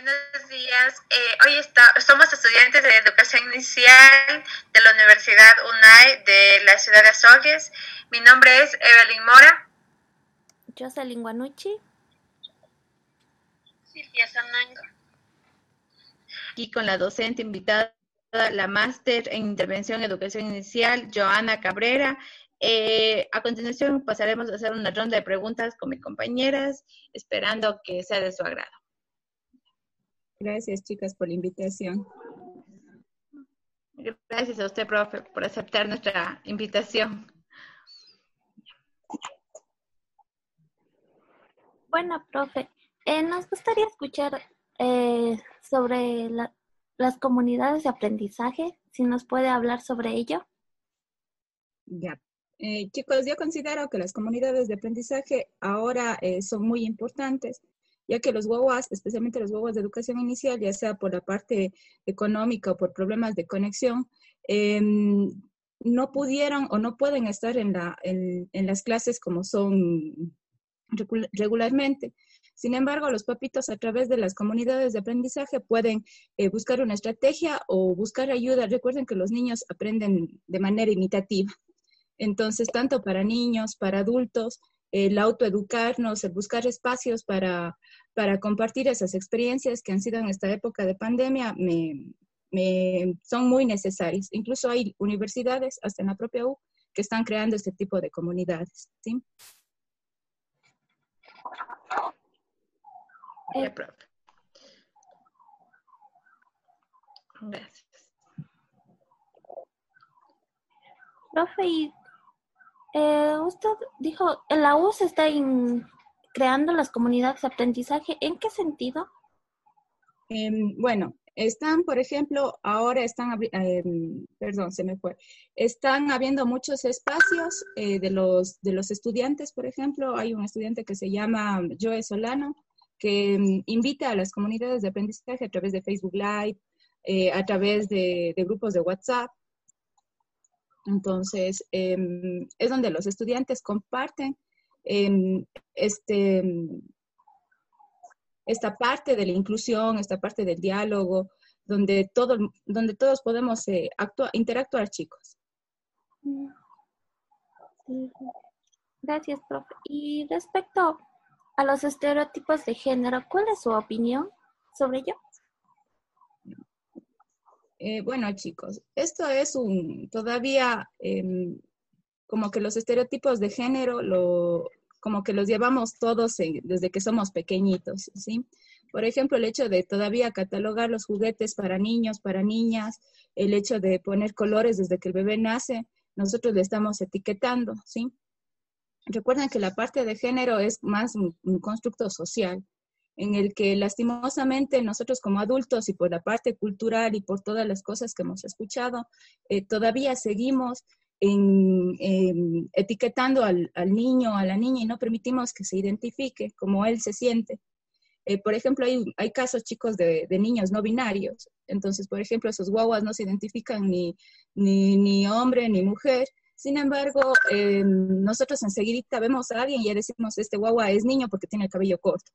Buenos días. Eh, hoy está, somos estudiantes de educación inicial de la Universidad UNAI de la ciudad de Azogues. Mi nombre es Evelyn Mora. Jocelyn Guanucci. Silvia Sananga. Y con la docente invitada, la máster en intervención en educación inicial, Joana Cabrera. Eh, a continuación pasaremos a hacer una ronda de preguntas con mis compañeras, esperando que sea de su agrado. Gracias, chicas, por la invitación. Gracias a usted, profe, por aceptar nuestra invitación. Bueno, profe, eh, nos gustaría escuchar eh, sobre las comunidades de aprendizaje, si nos puede hablar sobre ello. Ya. Eh, chicos, yo considero que las comunidades de aprendizaje ahora son muy importantes ya que los guaguas, especialmente los guaguas de educación inicial, ya sea por la parte económica o por problemas de conexión, em, no pudieron o no pueden estar en, la, en, las clases como son regularmente. Sin embargo, los papitos a través de las comunidades de aprendizaje pueden eh, buscar una estrategia o buscar ayuda. Recuerden que los niños aprenden de manera imitativa. Entonces, tanto para niños, para adultos, el autoeducarnos, el buscar espacios para, para compartir esas experiencias que han sido en esta época de pandemia, me, me, son muy necesarios. Incluso hay universidades, hasta en la propia U, que están creando este tipo de comunidades. ¿sí? Eh, Gracias. Profe, y eh, usted dijo, la U se está creando las comunidades de aprendizaje. ¿En qué sentido? Em, bueno, están, por ejemplo, ahora están, em, perdón, se me fue, están habiendo muchos espacios eh, de, los, de los estudiantes, por ejemplo, hay un estudiante que se llama Joe Solano, que em, invita a las comunidades de aprendizaje a través de Facebook Live, eh, a través de, grupos de WhatsApp, entonces, em, es donde los estudiantes comparten em, este, esta parte de la inclusión, esta parte del diálogo, donde, todo, donde todos podemos eh, interactuar, chicos. Gracias, profe. Y respecto a los estereotipos de género, ¿cuál es su opinión sobre ello? Eh, bueno, chicos, esto es un todavía em, como que los estereotipos de género lo como que los llevamos todos desde que somos pequeñitos, ¿sí? Por ejemplo, el hecho de todavía catalogar los juguetes para niños, para niñas, el hecho de poner colores desde que el bebé nace, nosotros le estamos etiquetando, ¿sí? Recuerden que la parte de género es más un constructo social en el que lastimosamente nosotros como adultos y por la parte cultural y por todas las cosas que hemos escuchado, eh, todavía seguimos etiquetando al, niño, a la niña y no permitimos que se identifique como él se siente. Eh, por ejemplo, hay, hay, casos chicos de, niños no binarios. Entonces, por ejemplo, esos guaguas no se identifican ni, ni, hombre ni mujer. Sin embargo, eh, nosotros enseguida vemos a alguien y ya decimos, este guagua es niño porque tiene el cabello corto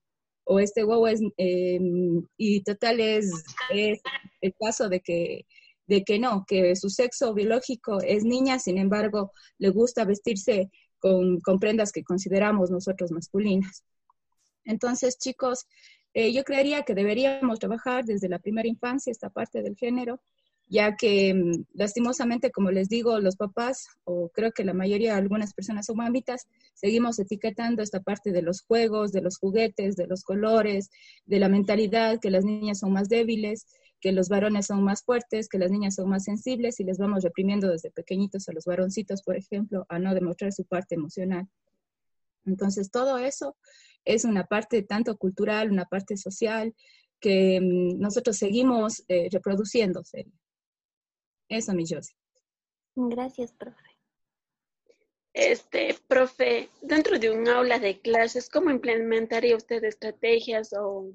o este guagua es, em, y total es, el caso de que, de que no, que su sexo biológico es niña, sin embargo, le gusta vestirse con, con prendas que consideramos nosotros masculinas. Entonces, chicos, eh, yo creería que deberíamos trabajar desde la primera infancia esta parte del género, ya que mm, lastimosamente, como les digo, los papás, o creo que la mayoría, algunas personas son mamitas, seguimos etiquetando esta parte de los juegos, de los juguetes, de los colores, de la mentalidad, que las niñas son más débiles, que los varones son más fuertes, que las niñas son más sensibles y les vamos reprimiendo desde pequeñitos a los varoncitos, por ejemplo, a no demostrar su parte emocional. Entonces, todo eso es una parte tanto cultural, una parte social, que mm, nosotros seguimos eh, reproduciéndose. Eso, mi Josie. Gracias, profe. Este, profe, dentro de un aula de clases, ¿cómo implementaría usted estrategias o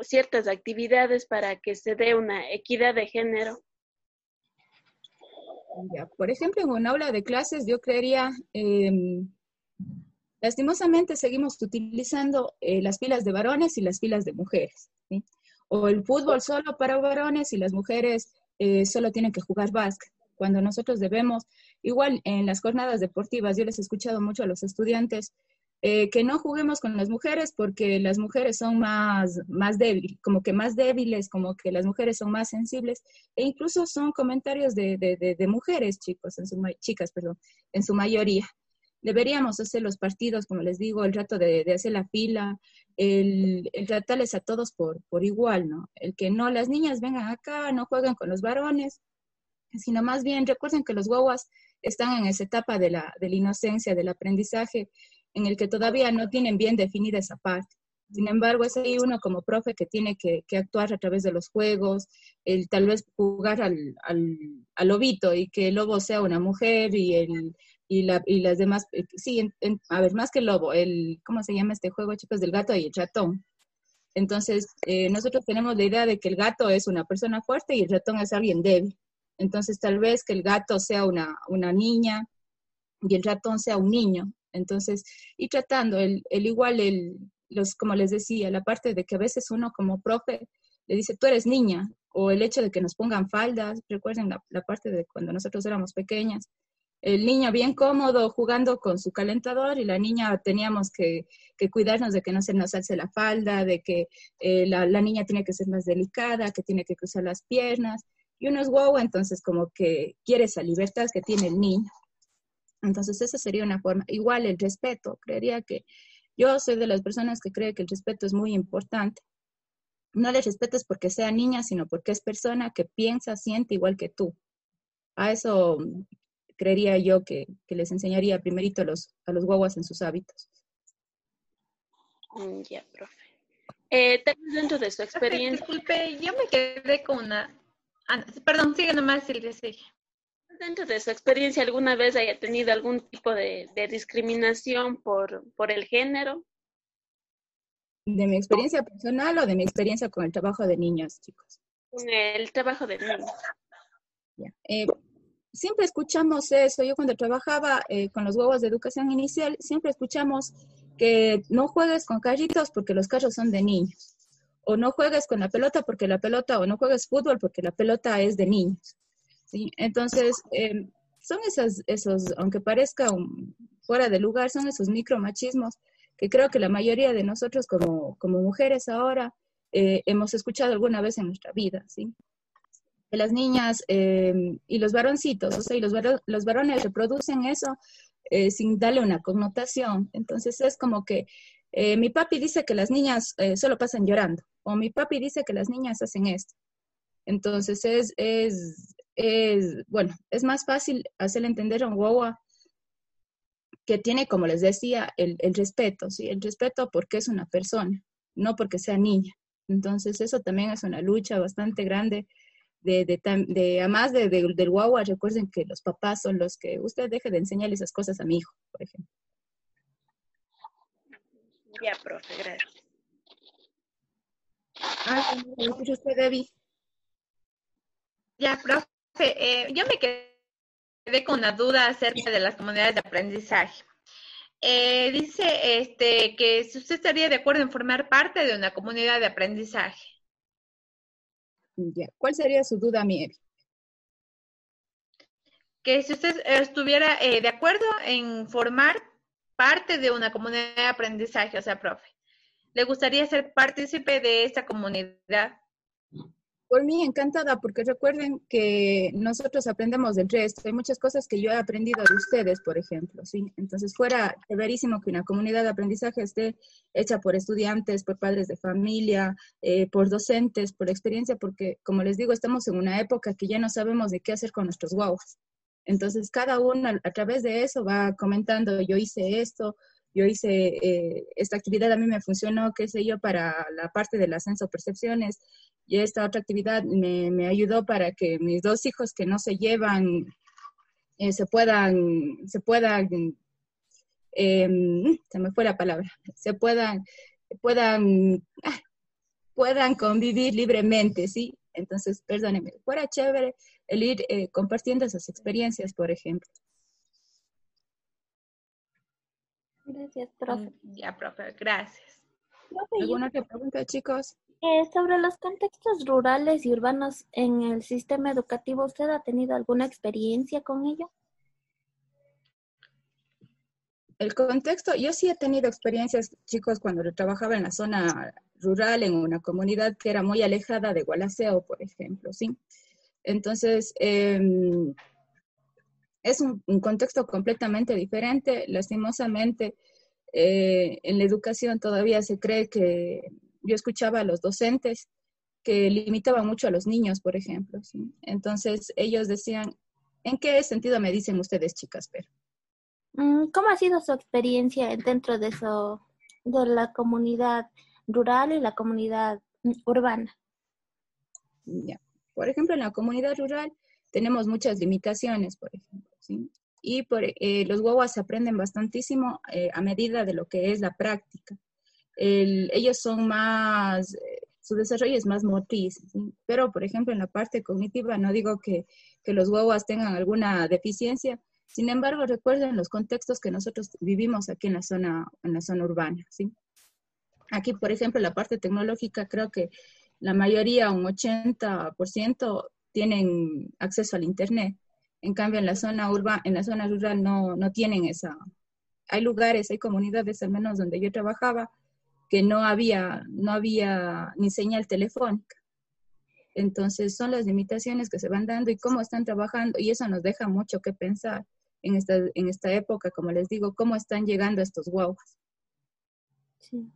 ciertas actividades para que se dé una equidad de género? por ejemplo, en un aula de clases yo creería, em, lastimosamente seguimos utilizando eh, las filas de varones y las filas de mujeres. ¿sí? o el fútbol solo para varones y las mujeres eh, solo tienen que jugar básquet, cuando nosotros debemos, igual en las jornadas deportivas, yo les he escuchado mucho a los estudiantes, eh, que no juguemos con las mujeres porque las mujeres son más, más débiles, como que más débiles, como que las mujeres son más sensibles, e incluso son comentarios de, de, de, mujeres, chicos, en su, chicas, perdón, en su mayoría. Deberíamos hacer los partidos, como les digo, el rato de, hacer la fila, el, el, tratarles a todos por, por igual, ¿no? El que no, las niñas vengan acá, no jueguen con los varones, sino más bien recuerden que los guaguas están en esa etapa de la, de la inocencia, del aprendizaje, en el que todavía no tienen bien definida esa parte. Sin embargo, es ahí uno como profe que tiene que, actuar a través de los juegos, el tal vez jugar al, al, lobito y que el lobo sea una mujer y, el, y, la, y las demás, eh, sí, a ver, más que el lobo, el, ¿cómo se llama este juego, chicos? Del gato y el ratón. Entonces, eh, nosotros tenemos la idea de que el gato es una persona fuerte y el ratón es alguien débil. Entonces, tal vez que el gato sea una, una niña y el ratón sea un niño. Entonces, y tratando el, el igual, el, los, como les decía, la parte de que a veces uno como profe le dice, tú eres niña, o el hecho de que nos pongan faldas, recuerden la, la parte de cuando nosotros éramos pequeñas, el niño bien cómodo jugando con su calentador y la niña teníamos que, que cuidarnos de que no se nos alce la falda, de que eh, la, la, niña tiene que ser más delicada, que tiene que cruzar las piernas. Y uno es guau, entonces como que quiere esa libertad que tiene el niño. Entonces, esa sería una forma. Igual el respeto, creería que yo soy de las personas que cree que el respeto es muy importante. No le respetes porque sea niña, sino porque es persona que piensa, siente igual que tú. A eso creería yo que, les enseñaría primerito a los, a los guaguas en sus hábitos. Mm, ya, profe. Eh, dentro de su experiencia. Disculpe, yo me quedé con una. Ah, perdón, sigue nomás, Silvia, sigue dentro de su experiencia alguna vez haya tenido algún tipo de, discriminación por, por el género? ¿De mi experiencia personal o de mi experiencia con el trabajo de niños, chicos? Con el trabajo de niños. Eh, siempre escuchamos eso. Yo cuando trabajaba eh, con los huevos de educación inicial, siempre escuchamos que no juegues con carritos porque los carros son de niños. O no juegues con la pelota porque la pelota, o no juegues fútbol porque la pelota es de niños. ¿sí? Entonces, em, son esas, esos, aunque parezca fuera de lugar, son esos micromachismos que creo que la mayoría de nosotros como, como mujeres ahora eh, hemos escuchado alguna vez en nuestra vida, ¿sí? Las niñas em, y los varoncitos, o sea, y los, los varones reproducen eso eh, sin darle una connotación. Entonces es como que eh, mi papi dice que las niñas solo pasan llorando, o mi papi dice que las niñas hacen esto. Entonces es, es, es, bueno, es más fácil hacerle entender a un guagua que tiene, como les decía, el, el, respeto, ¿sí? El respeto porque es una persona, no porque sea niña. Entonces, eso también es una lucha bastante grande de, de, de además de, del guagua, recuerden que los papás son los que, usted deje de enseñarle esas cosas a mi hijo, por ejemplo. Ya, profe, gracias. Ah, usted, Debbie? Ya, profe. Eh, yo me quedé con una duda acerca de las comunidades de aprendizaje. Eh, dice este, que si usted estaría de acuerdo en formar parte de una comunidad de aprendizaje. ¿Cuál sería su duda, Miel? Que si usted estuviera eh, de acuerdo en formar parte de una comunidad de aprendizaje, o sea, profe, ¿le gustaría ser partícipe de esta comunidad? Por mí encantada, porque recuerden que nosotros aprendemos del resto. Hay muchas cosas que yo he aprendido de ustedes, por ejemplo, ¿sí? Entonces fuera verísimo que una comunidad de aprendizaje esté hecha por estudiantes, por padres de familia, eh, por docentes, por experiencia, porque como les digo, estamos en una época que ya no sabemos de qué hacer con nuestros guaguas. Entonces cada uno a, través de eso va comentando, yo hice esto, yo hice eh, esta actividad, a mí me funcionó, qué sé yo, para la parte del ascenso percepciones, y esta otra actividad me, me ayudó para que mis dos hijos que no se llevan eh, se puedan, se puedan, em, se me fue la palabra, se puedan, puedan, ah, puedan convivir libremente, ¿sí? Entonces, perdónenme, fuera chévere el ir eh, compartiendo esas experiencias, por ejemplo. Gracias, profe. Ya, profe, gracias. ¿Alguna otra pregunta, chicos? Eh, sobre los contextos rurales y urbanos en el sistema educativo, ¿usted ha tenido alguna experiencia con ello? El contexto, yo sí he tenido experiencias, chicos, cuando trabajaba en la zona rural, en una comunidad que era muy alejada de Gualaceo, por ejemplo, ¿sí? Entonces, em, es un, contexto completamente diferente. Lastimosamente, eh, en la educación todavía se cree que, yo escuchaba a los docentes que limitaban mucho a los niños, por ejemplo. Entonces, ellos decían, ¿en qué sentido me dicen ustedes, chicas? Pero, mm, ¿Cómo ha sido su experiencia dentro de eso, de la comunidad rural y la comunidad mm, urbana? Ya. Por ejemplo, en la comunidad rural tenemos muchas limitaciones, por ejemplo, ¿sí? Y por, eh, los guaguas se aprenden bastantísimo eh, a medida de lo que es la práctica. ellos son más, eh, su desarrollo es más motriz, ¿sí? pero por ejemplo en la parte cognitiva no digo que, que los guaguas tengan alguna deficiencia, sin embargo recuerden los contextos que nosotros vivimos aquí en la zona, en la zona urbana, ¿sí? Aquí, por ejemplo, la parte tecnológica, creo que la mayoría, un 80%, tienen acceso al Internet. En cambio, en la zona urbana, en la zona rural no, no tienen esa. Hay lugares, hay comunidades, al menos donde yo trabajaba, que no había, no había ni señal telefónica. Entonces, son las limitaciones que se van dando y cómo están trabajando, y eso nos deja mucho que pensar en esta, en esta época, como les digo, cómo están llegando estos guaguas. Sí.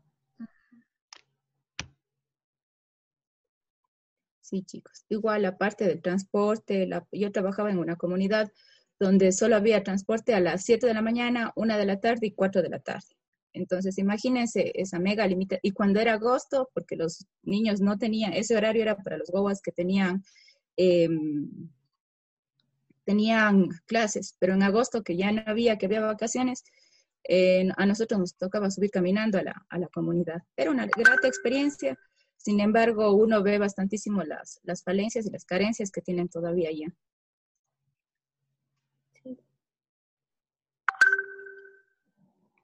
Sí, chicos. Igual la parte del transporte, yo trabajaba en una comunidad donde solo había transporte a las 7 de la mañana, 1 de la tarde y 4 de la tarde. Entonces, imagínense esa mega limita. Y cuando era agosto, porque los niños no tenían, ese horario era para los guaguas que tenían, em, tenían clases, pero en agosto, que ya no había, que había vacaciones, a nosotros nos tocaba subir caminando a la, a la comunidad. Era una grata experiencia sin embargo, uno ve bastantísimo las, las falencias y las carencias que tienen todavía allá.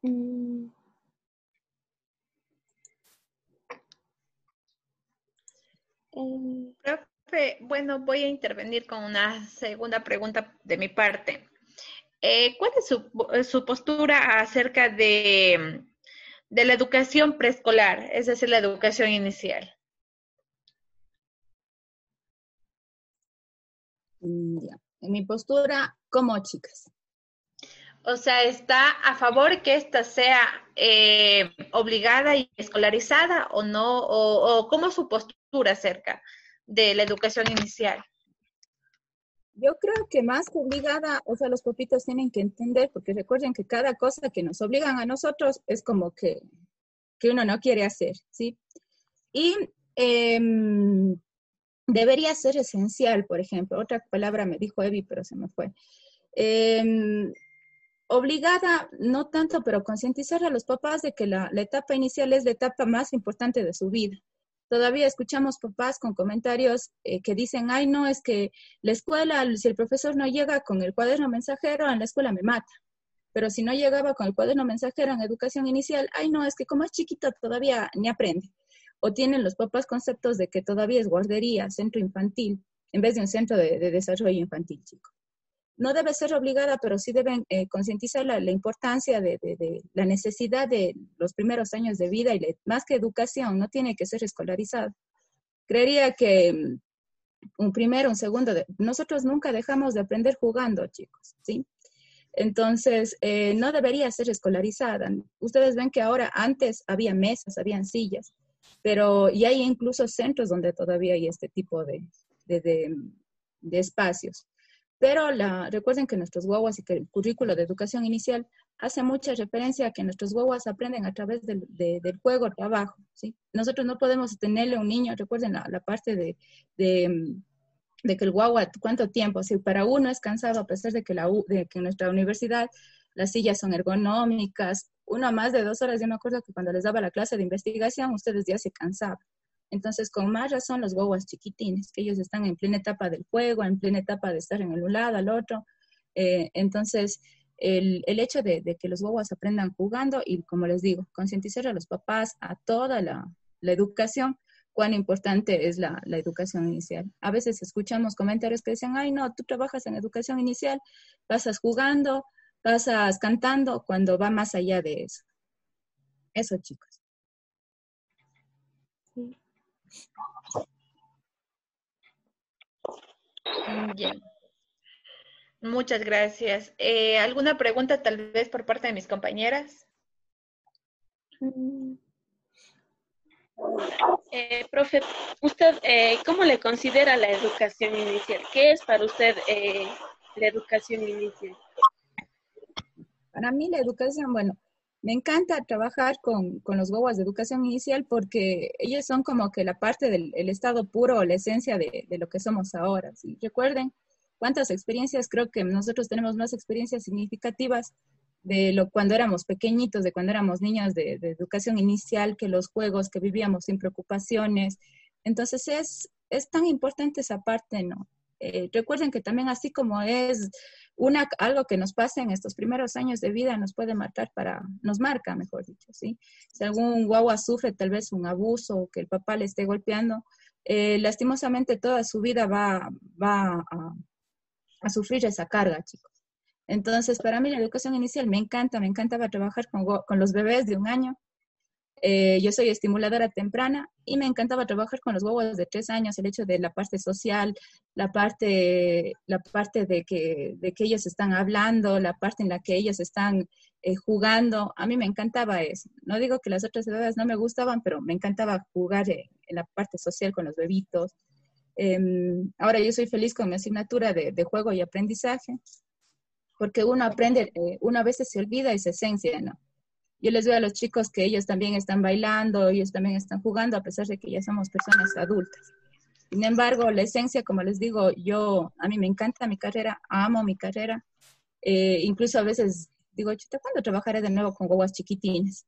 Mm. Profe, bueno, voy a intervenir con una segunda pregunta de mi parte. Eh, ¿Cuál es su, su, postura acerca de de la educación preescolar, es decir, la educación inicial. Mm, en mi postura, como chicas. O sea, ¿está a favor que esta sea eh, obligada y escolarizada o no? O, o, cómo su postura acerca de la educación inicial? Yo creo que más obligada, o sea, los papitos tienen que entender, porque recuerden que cada cosa que nos obligan a nosotros es como que, que uno no quiere hacer, ¿sí? Y em, debería ser esencial, por ejemplo, otra palabra me dijo Evi, pero se me fue. Em, obligada, no tanto, pero concientizar a los papás de que la etapa inicial es la etapa más importante de su vida. Todavía escuchamos papás con comentarios eh, que dicen, ay, no, es que la escuela, si el profesor no llega con el cuaderno mensajero, en la escuela me mata. Pero si no llegaba con el cuaderno mensajero en educación inicial, ay, no, es que como es chiquito todavía ni aprende. O tienen los papás conceptos de que todavía es guardería, centro infantil, en vez de un centro de desarrollo infantil, chico no debe ser obligada, pero sí deben eh, concientizar la, importancia de, la necesidad de los primeros años de vida y más que educación, no tiene que ser escolarizado. Creería que mm, un primero, un segundo, nosotros nunca dejamos de aprender jugando, chicos, ¿sí? Entonces, eh, no debería ser escolarizada. Ustedes ven que ahora antes había mesas, habían sillas, pero y hay incluso centros donde todavía hay este tipo de, de espacios. Pero la, recuerden que nuestros guaguas y que el currículo de educación inicial hace mucha referencia a que nuestros guaguas aprenden a través del, del juego, trabajo. ¿sí? Nosotros no podemos tenerle a un niño, recuerden la, parte de, de, de, que el guagua, ¿cuánto tiempo? Si para uno es cansado, a pesar de que, la, de que nuestra universidad las sillas son ergonómicas, uno más de dos horas, yo me acuerdo que cuando les daba la clase de investigación, ustedes ya se cansaban. Entonces, con más razón, los guaguas chiquitines, que ellos están en plena etapa del juego, en plena etapa de estar en el un lado, al otro. Eh, entonces, el, el hecho de, que los guaguas aprendan jugando y, como les digo, concientizar a los papás, a toda la, la, educación, cuán importante es la, la, educación inicial. A veces escuchamos comentarios que dicen, ay, no, tú trabajas en educación inicial, pasas jugando, pasas cantando, cuando va más allá de eso. Eso, chicos. Bien. Muchas gracias. Eh, ¿Alguna pregunta tal vez por parte de mis compañeras? Mm. Eh, profe, ¿usted eh, cómo le considera la educación inicial? ¿Qué es para usted eh, la educación inicial? Para mí la educación, bueno, me encanta trabajar con, con los guaguas de educación inicial porque ellos son como que la parte del estado puro, la esencia de, de lo que somos ahora. ¿sí? Recuerden cuántas experiencias, creo que nosotros tenemos más experiencias significativas de lo cuando éramos pequeñitos, de cuando éramos niños de, educación inicial, que los juegos, que vivíamos sin preocupaciones. Entonces es, es tan importante esa parte, ¿no? Eh, recuerden que también así como es una, algo que nos pasa en estos primeros años de vida, nos puede marcar para, nos marca, mejor dicho, ¿sí? Si algún guagua sufre tal vez un abuso o que el papá le esté golpeando, eh, lastimosamente toda su vida va, va a, a sufrir esa carga, chicos. Entonces, para mí la educación inicial me encanta, me encantaba trabajar con, con los bebés de un año. Eh, yo soy estimuladora temprana y me encantaba trabajar con los huevos de tres años, el hecho de la parte social, la parte, la parte de, que, de que ellos están hablando, la parte en la que ellos están eh, jugando. A mí me encantaba eso. No digo que las otras edades no me gustaban, pero me encantaba jugar en la parte social con los bebitos. Em, ahora yo soy feliz con mi asignatura de, de juego y aprendizaje porque uno aprende, eh, uno a veces se olvida esa esencia, ¿no? Yo les veo a los chicos que ellos también están bailando, ellos también están jugando, a pesar de que ya somos personas adultas. Sin embargo, la esencia, como les digo, yo, a mí me encanta mi carrera, amo mi carrera. Eh, incluso a veces digo, chuta, ¿cuándo trabajaré de nuevo con guaguas chiquitines?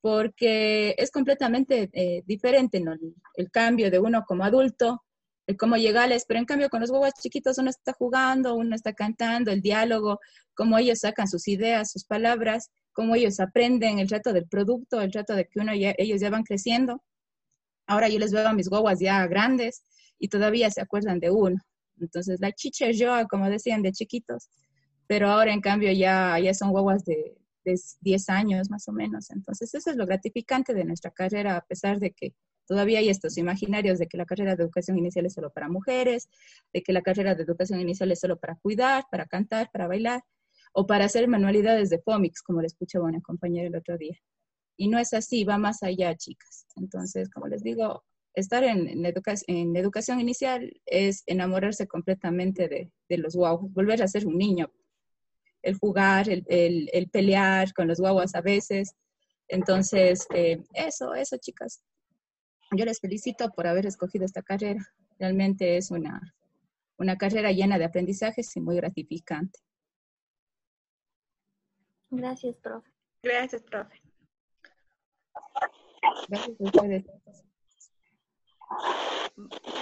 Porque es completamente eh, diferente, ¿no? el, cambio de uno como adulto el cómo llegarles, pero en cambio con los huevos chiquitos uno está jugando, uno está cantando, el diálogo, cómo ellos sacan sus ideas, sus palabras, cómo ellos aprenden el reto del producto, el reto de que uno ya, ellos ya van creciendo. Ahora yo les veo a mis guaguas ya grandes y todavía se acuerdan de uno. Entonces la chicha yo, como decían, de chiquitos, pero ahora en cambio ya, ya son guaguas de, de 10 años más o menos. Entonces eso es lo gratificante de nuestra carrera, a pesar de que Todavía hay estos imaginarios de que la carrera de educación inicial es solo para mujeres, de que la carrera de educación inicial es solo para cuidar, para cantar, para bailar, o para hacer manualidades de cómics, como le escuchaba una compañera el otro día. Y no es así, va más allá, chicas. Entonces, como les digo, estar en, en, educación inicial es enamorarse completamente de, los guaguas, volver a ser un niño, el jugar, el, pelear con los guaguas a veces. Entonces, eh, eso, eso, chicas. Yo les felicito por haber escogido esta carrera. Realmente es una, una carrera llena de aprendizajes y muy gratificante. Gracias, profe. Gracias, profe. Gracias a ustedes.